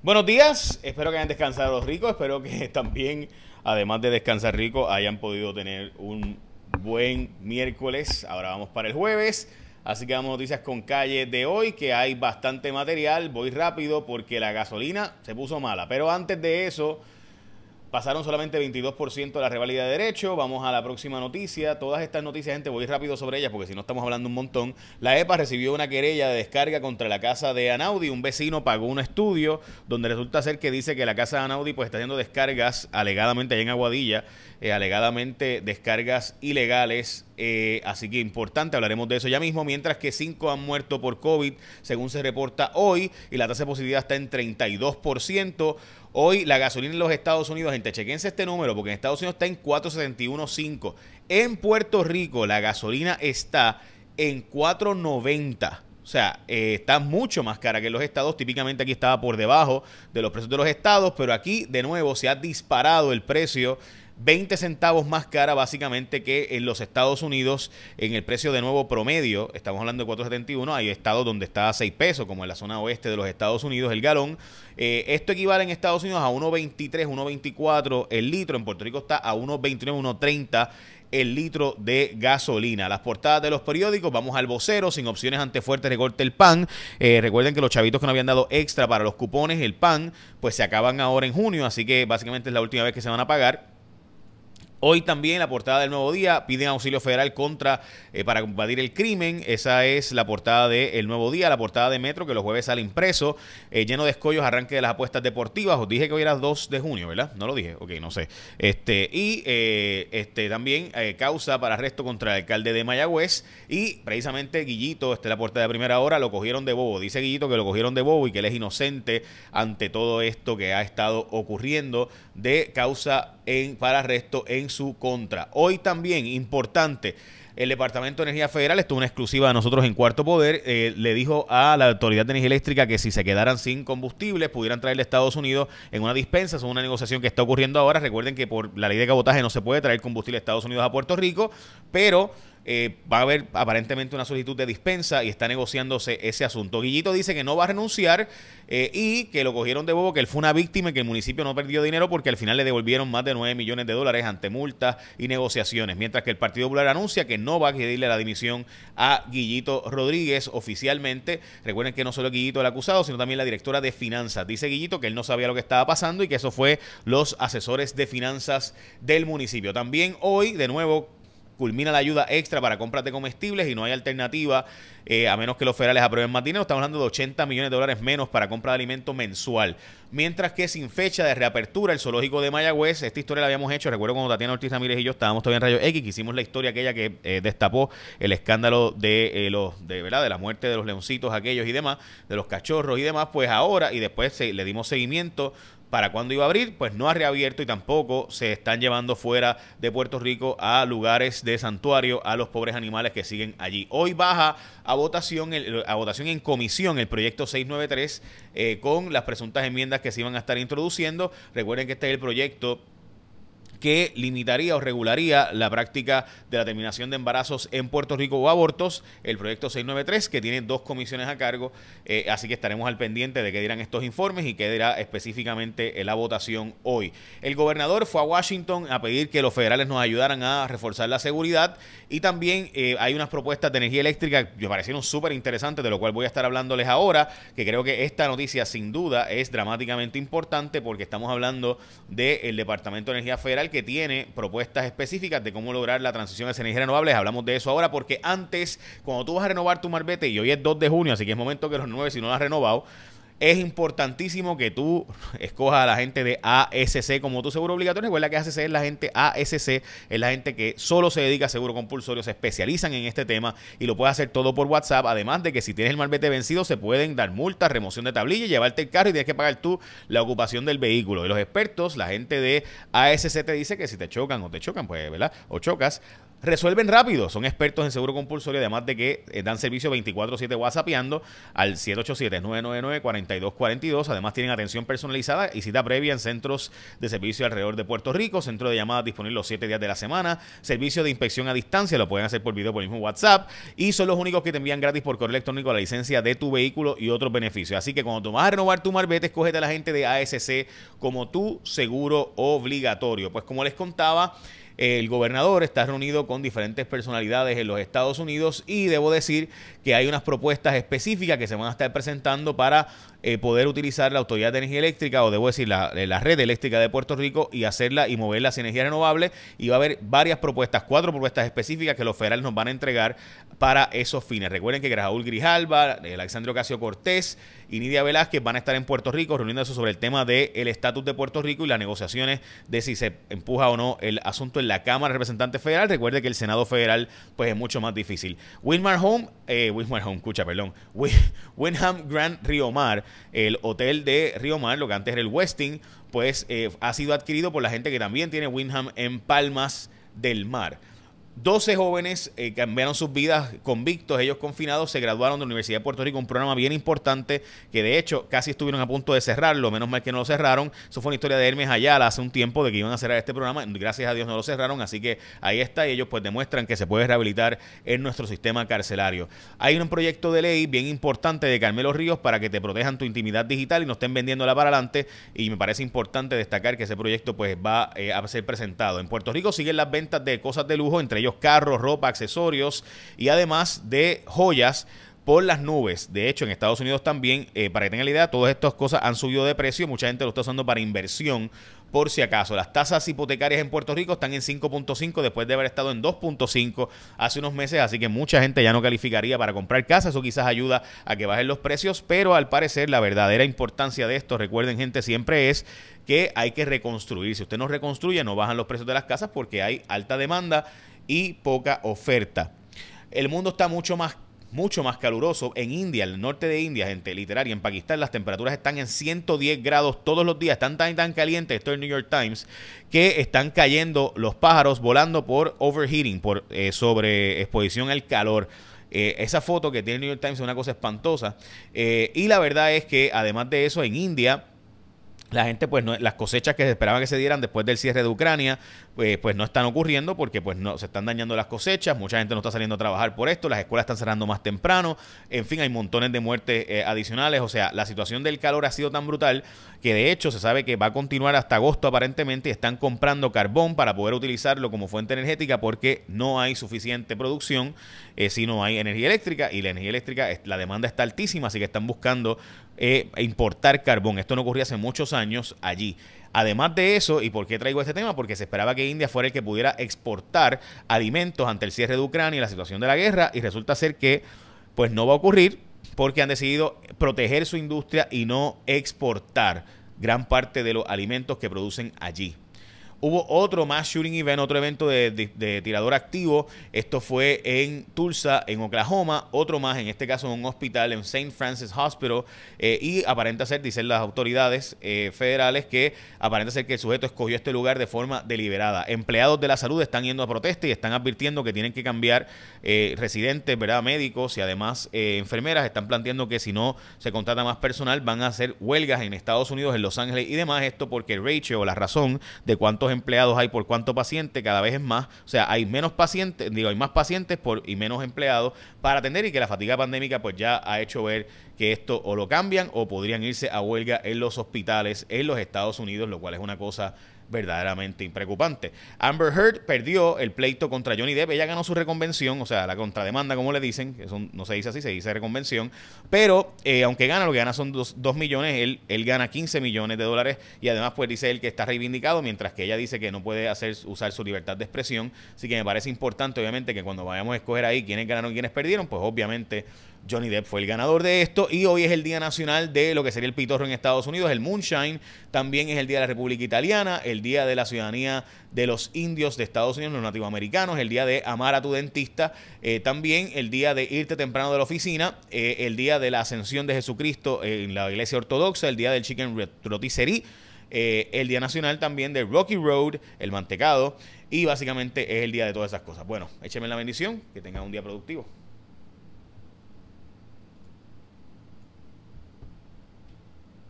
Buenos días, espero que hayan descansado ricos, espero que también, además de descansar rico, hayan podido tener un buen miércoles. Ahora vamos para el jueves, así que vamos a noticias con calle de hoy, que hay bastante material, voy rápido porque la gasolina se puso mala, pero antes de eso... Pasaron solamente 22% de la revalida de derecho. Vamos a la próxima noticia. Todas estas noticias, gente, voy rápido sobre ellas porque si no estamos hablando un montón. La EPA recibió una querella de descarga contra la casa de Anaudi. Un vecino pagó un estudio donde resulta ser que dice que la casa de Anaudi pues está haciendo descargas alegadamente allá en Aguadilla, eh, alegadamente descargas ilegales. Eh, así que importante, hablaremos de eso ya mismo. Mientras que cinco han muerto por COVID, según se reporta hoy, y la tasa de positividad está en 32%. Hoy la gasolina en los Estados Unidos, gente, chequense este número porque en Estados Unidos está en 471.5. En Puerto Rico la gasolina está en 490. O sea, eh, está mucho más cara que en los estados. Típicamente aquí estaba por debajo de los precios de los estados, pero aquí de nuevo se ha disparado el precio 20 centavos más cara básicamente que en los Estados Unidos en el precio de nuevo promedio. Estamos hablando de 4.71. Hay estados donde está a 6 pesos, como en la zona oeste de los Estados Unidos el galón. Eh, esto equivale en Estados Unidos a 1.23, 1.24 el litro. En Puerto Rico está a 1.29, 1.30 el litro de gasolina. Las portadas de los periódicos, vamos al vocero, sin opciones ante fuerte recorte el pan. Eh, recuerden que los chavitos que no habían dado extra para los cupones, el pan, pues se acaban ahora en junio, así que básicamente es la última vez que se van a pagar. Hoy también la portada del Nuevo Día piden auxilio federal contra eh, para combatir el crimen. Esa es la portada de El Nuevo Día, la portada de Metro que los jueves sale impreso, eh, lleno de escollos, arranque de las apuestas deportivas. Os dije que hoy era 2 de junio, ¿verdad? No lo dije, ok, no sé. Este y eh, este también causa para arresto contra el alcalde de Mayagüez y precisamente Guillito, esta es la portada de primera hora, lo cogieron de bobo. Dice Guillito que lo cogieron de bobo y que él es inocente ante todo esto que ha estado ocurriendo de causa en, para arresto en su contra. Hoy también, importante, el Departamento de Energía Federal, esto es una exclusiva de nosotros en Cuarto Poder, eh, le dijo a la Autoridad de Energía Eléctrica que si se quedaran sin combustible pudieran traerle a Estados Unidos en una dispensa. Es una negociación que está ocurriendo ahora. Recuerden que por la ley de cabotaje no se puede traer combustible a Estados Unidos a Puerto Rico, pero eh, va a haber aparentemente una solicitud de dispensa y está negociándose ese asunto. Guillito dice que no va a renunciar eh, y que lo cogieron de bobo, que él fue una víctima y que el municipio no perdió dinero porque al final le devolvieron más de 9 millones de dólares ante multas y negociaciones. Mientras que el Partido Popular anuncia que no va a pedirle la dimisión a Guillito Rodríguez oficialmente. Recuerden que no solo Guillito el acusado, sino también la directora de finanzas. Dice Guillito que él no sabía lo que estaba pasando y que eso fue los asesores de finanzas del municipio. También hoy, de nuevo, culmina la ayuda extra para compras de comestibles y no hay alternativa eh, a menos que los federales aprueben más dinero. Estamos hablando de 80 millones de dólares menos para compra de alimento mensual. Mientras que sin fecha de reapertura, el zoológico de Mayagüez, esta historia la habíamos hecho, recuerdo cuando Tatiana Ortiz Ramírez y yo estábamos todavía en Rayo X, hicimos la historia aquella que eh, destapó el escándalo de eh, los de verdad de la muerte de los leoncitos aquellos y demás, de los cachorros y demás, pues ahora y después le dimos seguimiento para cuándo iba a abrir, pues no ha reabierto y tampoco se están llevando fuera de Puerto Rico a lugares de santuario a los pobres animales que siguen allí. Hoy baja a votación, a votación en comisión el proyecto 693 eh, con las presuntas enmiendas que se iban a estar introduciendo. Recuerden que este es el proyecto que limitaría o regularía la práctica de la terminación de embarazos en Puerto Rico o abortos, el proyecto 693, que tiene dos comisiones a cargo, eh, así que estaremos al pendiente de qué dirán estos informes y qué dirá específicamente la votación hoy. El gobernador fue a Washington a pedir que los federales nos ayudaran a reforzar la seguridad y también eh, hay unas propuestas de energía eléctrica que me parecieron súper interesantes, de lo cual voy a estar hablándoles ahora, que creo que esta noticia sin duda es dramáticamente importante porque estamos hablando del Departamento de Energía Federal que tiene propuestas específicas de cómo lograr la transición a energías renovables. Hablamos de eso ahora porque antes, cuando tú vas a renovar tu marbete, y hoy es 2 de junio, así que es momento que los nueve si no lo has renovado, es importantísimo que tú escojas a la gente de ASC como tu seguro obligatorio. Recuerda que ASC es la gente ASC, es la gente que solo se dedica a seguro compulsorio, se especializan en este tema y lo puede hacer todo por WhatsApp. Además de que si tienes el malvete vencido, se pueden dar multas, remoción de tablilla, llevarte el carro y tienes que pagar tú la ocupación del vehículo. Y los expertos, la gente de ASC te dice que si te chocan o te chocan, pues, ¿verdad? O chocas, resuelven rápido, son expertos en seguro compulsorio, además de que eh, dan servicio 24/7 WhatsAppeando al 787-999-4242. Además tienen atención personalizada y cita previa en centros de servicio alrededor de Puerto Rico, centro de llamadas disponible los 7 días de la semana, servicio de inspección a distancia, lo pueden hacer por video por el mismo WhatsApp y son los únicos que te envían gratis por correo electrónico la licencia de tu vehículo y otros beneficios. Así que cuando tú vas a renovar tu marbete, escógete a la gente de ASC como tu seguro obligatorio. Pues como les contaba, el gobernador está reunido con diferentes personalidades en los Estados Unidos y debo decir que hay unas propuestas específicas que se van a estar presentando para eh, poder utilizar la Autoridad de Energía Eléctrica o debo decir la, la, red eléctrica de Puerto Rico y hacerla y moverla hacia energía renovable y va a haber varias propuestas, cuatro propuestas específicas que los federales nos van a entregar para esos fines. Recuerden que Raúl Grijalba, Alexandre Ocasio Cortés y Nidia Velázquez van a estar en Puerto Rico reuniéndose sobre el tema del estatus de Puerto Rico y las negociaciones de si se empuja o no el asunto en la Cámara de Representantes Federal. Recuerde que el Senado Federal pues es mucho más difícil. Wilmar Home, eh, Wilmar Home, escucha, perdón, Winham Grand Rio Mar, el hotel de Río Mar, lo que antes era el Westin, pues eh, ha sido adquirido por la gente que también tiene Winham en Palmas del Mar. 12 jóvenes eh, cambiaron sus vidas convictos, ellos confinados, se graduaron de la Universidad de Puerto Rico, un programa bien importante que de hecho casi estuvieron a punto de cerrarlo, menos mal que no lo cerraron. Eso fue una historia de Hermes Ayala hace un tiempo de que iban a cerrar este programa, gracias a Dios no lo cerraron, así que ahí está y ellos pues demuestran que se puede rehabilitar en nuestro sistema carcelario. Hay un proyecto de ley bien importante de Carmelo Ríos para que te protejan tu intimidad digital y no estén vendiéndola para adelante y me parece importante destacar que ese proyecto pues va eh, a ser presentado. En Puerto Rico siguen las ventas de cosas de lujo, entre ellos carros, ropa, accesorios y además de joyas por las nubes. De hecho, en Estados Unidos también, eh, para que tengan la idea, todas estas cosas han subido de precio. Mucha gente lo está usando para inversión, por si acaso. Las tasas hipotecarias en Puerto Rico están en 5.5 después de haber estado en 2.5 hace unos meses, así que mucha gente ya no calificaría para comprar casa. Eso quizás ayuda a que bajen los precios, pero al parecer la verdadera importancia de esto, recuerden gente, siempre es que hay que reconstruir. Si usted no reconstruye, no bajan los precios de las casas porque hay alta demanda y poca oferta. El mundo está mucho más mucho más caluroso. En India, el norte de India, gente, literal, y en Pakistán las temperaturas están en 110 grados todos los días. Están tan, tan calientes, esto es el New York Times, que están cayendo los pájaros volando por overheating, por eh, exposición al calor. Eh, esa foto que tiene el New York Times es una cosa espantosa. Eh, y la verdad es que además de eso, en India la gente pues no, las cosechas que se esperaban que se dieran después del cierre de Ucrania pues, pues no están ocurriendo porque pues no se están dañando las cosechas mucha gente no está saliendo a trabajar por esto las escuelas están cerrando más temprano en fin hay montones de muertes eh, adicionales o sea la situación del calor ha sido tan brutal que de hecho se sabe que va a continuar hasta agosto aparentemente y están comprando carbón para poder utilizarlo como fuente energética porque no hay suficiente producción eh, si no hay energía eléctrica y la energía eléctrica la demanda está altísima así que están buscando eh, importar carbón. Esto no ocurría hace muchos años allí. Además de eso, ¿y por qué traigo este tema? Porque se esperaba que India fuera el que pudiera exportar alimentos ante el cierre de Ucrania y la situación de la guerra, y resulta ser que pues no va a ocurrir porque han decidido proteger su industria y no exportar gran parte de los alimentos que producen allí. Hubo otro más shooting event, otro evento de, tirador activo. Esto fue en Tulsa, en Oklahoma. Otro más, en este caso en un hospital, en St. Francis Hospital. Eh, y aparenta ser, dicen las autoridades eh, federales, que aparenta ser que el sujeto escogió este lugar de forma deliberada. Empleados de la salud están yendo a protesta y están advirtiendo que tienen que cambiar eh, residentes, ¿verdad? médicos y además enfermeras. Están planteando que si no se contrata más personal, van a hacer huelgas en Estados Unidos, en Los Ángeles y demás. Esto porque el ratio la razón de cuántos empleados hay por cuánto paciente, cada vez es más. O sea, hay menos pacientes, digo, hay más pacientes por, y menos empleados para atender y que la fatiga pandémica pues ya ha hecho ver que esto o lo cambian o podrían irse a huelga en los hospitales en los Estados Unidos, lo cual es una cosa verdaderamente preocupante. Amber Heard perdió el pleito contra Johnny Depp, ella ganó su reconvención, o sea, la contrademanda, como le dicen, que eso no se dice así, se dice reconvención, pero eh, aunque gana, lo que gana son 2 millones, él, él gana 15 millones de dólares. Y además pues dice él que está reivindicado, mientras que ella dice que no puede hacer usar su libertad de expresión, así que me parece importante obviamente que cuando vayamos a escoger ahí quiénes ganaron y quiénes perdieron, pues obviamente Johnny Depp fue el ganador de esto y hoy es el Día Nacional de lo que sería el pitorro en Estados Unidos, el Moonshine, también es el Día de la República Italiana, el Día de la Ciudadanía de los Indios de Estados Unidos, los nativoamericanos, el Día de amar a tu dentista, eh, también el Día de irte temprano de la oficina, eh, el Día de la Ascensión de Jesucristo en la Iglesia Ortodoxa, el Día del Chicken Rotisserie, eh, el Día Nacional también de Rocky Road, el mantecado, y básicamente es el día de todas esas cosas. Bueno, écheme la bendición, que tengan un día productivo.